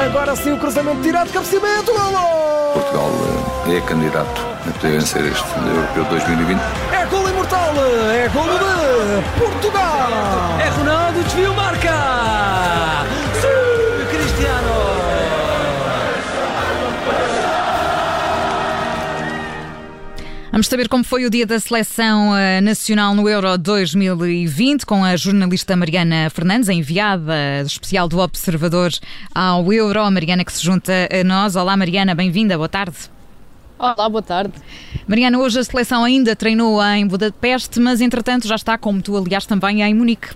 Agora sim o cruzamento direto, cabeceamento, golo! Portugal eh, é candidato a poder vencer este Europeu 2020. É golo imortal, é golo de Portugal! É Ronaldo, desvio, marca! Vamos saber como foi o dia da seleção eh, nacional no Euro 2020 com a jornalista Mariana Fernandes, a enviada especial do Observador ao Euro. A Mariana que se junta a nós. Olá, Mariana, bem-vinda, boa tarde. Olá, boa tarde. Mariana, hoje a seleção ainda treinou em Budapeste, mas entretanto já está, como tu, aliás, também em Munique.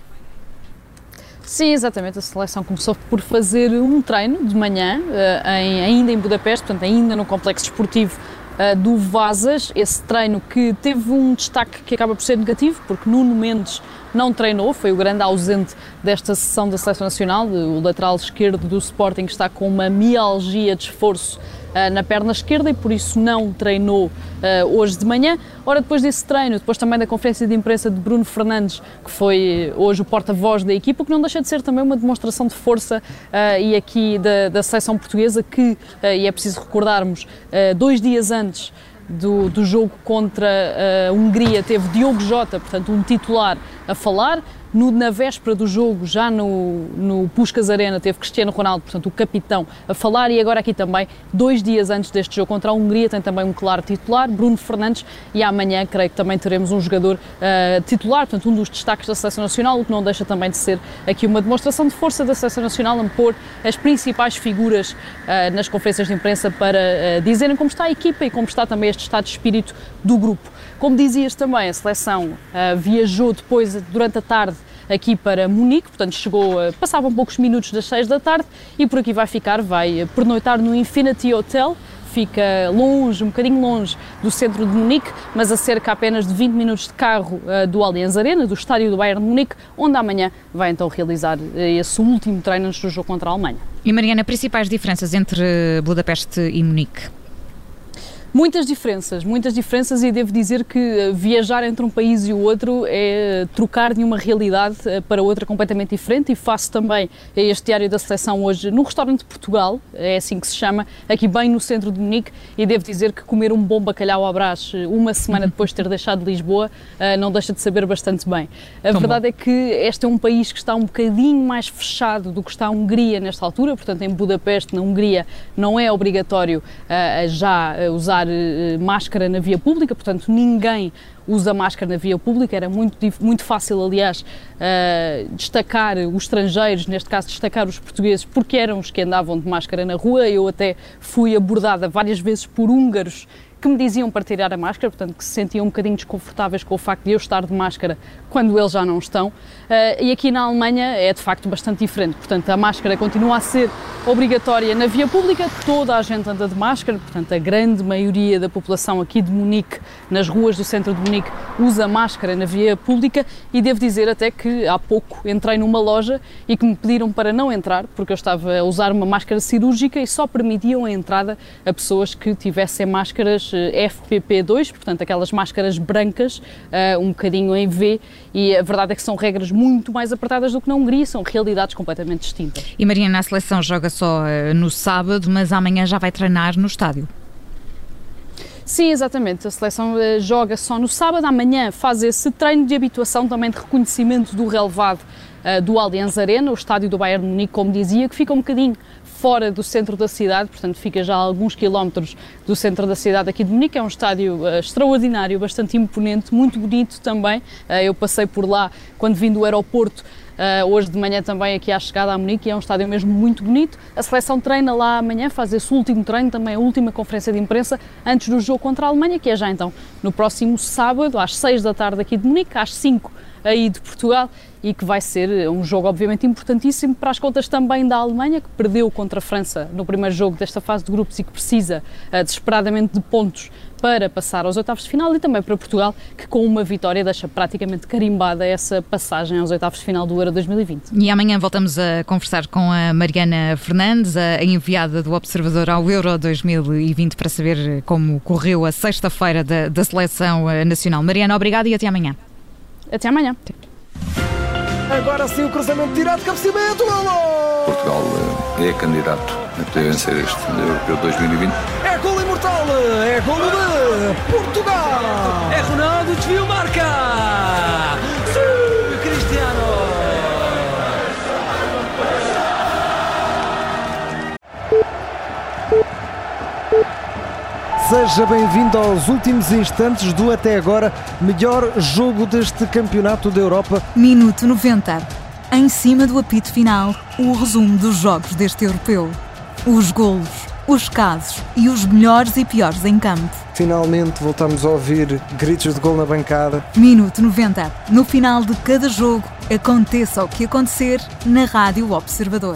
Sim, exatamente. A seleção começou por fazer um treino de manhã, eh, ainda em Budapeste, portanto, ainda no complexo esportivo uh, do Vazas, esse treino que teve um destaque que acaba por ser negativo, porque Nuno Mendes não treinou, foi o grande ausente desta sessão da Seleção Nacional, o lateral esquerdo do Sporting está com uma mialgia de esforço na perna esquerda e por isso não treinou uh, hoje de manhã. Ora, depois desse treino, depois também da conferência de imprensa de Bruno Fernandes, que foi hoje o porta-voz da equipa, que não deixa de ser também uma demonstração de força e aqui da, da seleção portuguesa, que, e é preciso recordarmos, dois dias antes do, do jogo contra a Hungria teve Diogo Jota, portanto um titular, a falar. No, na véspera do jogo, já no, no Puskas Arena, teve Cristiano Ronaldo, portanto o capitão, a falar e agora aqui também, dois dias antes deste jogo contra a Hungria, tem também um claro titular, Bruno Fernandes, e amanhã creio que também teremos um jogador uh, titular, portanto um dos destaques da Seleção Nacional, o que não deixa também de ser aqui uma demonstração de força da Seleção Nacional a pôr as principais figuras uh, nas conferências de imprensa para uh, dizerem como está a equipa e como está também este estado de espírito do grupo. Como dizias também, a seleção viajou depois, durante a tarde, aqui para Munique, portanto chegou, uh, passavam poucos minutos das 6 da tarde e por aqui vai ficar, vai uh, pernoitar no Infinity Hotel, fica longe, um bocadinho longe do centro de Munique, mas a cerca apenas de 20 minutos de carro uh, do Allianz Arena, do estádio do Bayern de Munique, onde amanhã vai então realizar esse último treino antes do jogo contra a Alemanha. E Mariana, principais diferenças entre Budapeste e Munique? Muitas diferenças, muitas diferenças e devo dizer que eh, viajar entre um país e o outro é trocar de uma realidade eh, para outra completamente diferente e faço também este diário da seleção hoje no restaurante de Portugal, é assim que se chama, aqui bem no centro de Munique e devo dizer que comer um bom bacalhau à brás eh, uma semana depois de ter deixado Lisboa não deixa de saber bastante bem. A Tão verdade bom. é que este é um país que está um bocadinho mais fechado do que está a Hungria nesta altura, portanto em Budapeste, na Hungria, não é obrigatório já usar usar uh, máscara na via pública, portanto ninguém usa máscara na via pública. Era muito, muito fácil, aliás, uh, destacar os estrangeiros, neste caso destacar os portugueses, porque eram os que andavam de máscara na rua. Eu até fui abordada várias vezes por húngaros que me diziam para tirar a máscara, portanto, que se sentiam um bocadinho desconfortáveis com o facto de eu estar de máscara quando eles já não estão. Uh, e aqui na Alemanha é de facto bastante diferente, portanto, a máscara continua a ser obrigatória na via pública, toda a gente anda de máscara, portanto, a grande maioria da população aqui de Munique, nas ruas do centro de Munique, usa máscara na via pública e devo dizer até que há pouco entrei numa loja e que me pediram para não entrar, porque eu estava a usar uma máscara cirúrgica e só permitiam a entrada a pessoas que tivessem máscaras FPP2, portanto aquelas máscaras brancas, uh, um bocadinho em V, e a verdade é que são regras muito mais apertadas do que na Hungria, são realidades completamente distintas. E Mariana, a seleção joga só uh, no sábado, mas amanhã já vai treinar no estádio. Sim, exatamente. A seleção uh, joga só no sábado. Amanhã faz esse treino de habituação, também de reconhecimento do relevado uh, do Allianz Arena, o estádio do Bayern de Munique, como dizia, que fica um bocadinho fora do centro da cidade, portanto fica já a alguns quilómetros do centro da cidade aqui de Munique. É um estádio uh, extraordinário, bastante imponente, muito bonito também. Uh, eu passei por lá quando vim do aeroporto. Uh, hoje de manhã também aqui à chegada a Munique, é um estádio mesmo muito bonito. A seleção treina lá amanhã, faz esse último treino, também a última conferência de imprensa antes do jogo contra a Alemanha, que é já então no próximo sábado, às 6 da tarde aqui de Munique, às 5 aí de Portugal e que vai ser um jogo obviamente importantíssimo para as contas também da Alemanha, que perdeu contra a França no primeiro jogo desta fase de grupos e que precisa uh, desesperadamente de pontos para passar aos oitavos de final e também para Portugal, que com uma vitória deixa praticamente carimbada essa passagem aos oitavos de final do Euro 2020. E amanhã voltamos a conversar com a Mariana Fernandes, a enviada do Observador ao Euro 2020, para saber como correu a sexta-feira da, da Seleção eh, Nacional. Mariana, obrigada e até amanhã. Até amanhã. Agora sim o cruzamento direto, cabeceamento, golo! Portugal é candidato a poder vencer este Europeu 2020. É gol imortal, é gol de Portugal. É Ronaldo, desvio, Seja bem-vindo aos últimos instantes do até agora melhor jogo deste Campeonato da Europa. Minuto 90. Em cima do apito final, o resumo dos jogos deste europeu. Os golos, os casos e os melhores e piores em campo. Finalmente voltamos a ouvir gritos de gol na bancada. Minuto 90. No final de cada jogo, aconteça o que acontecer, na Rádio Observador.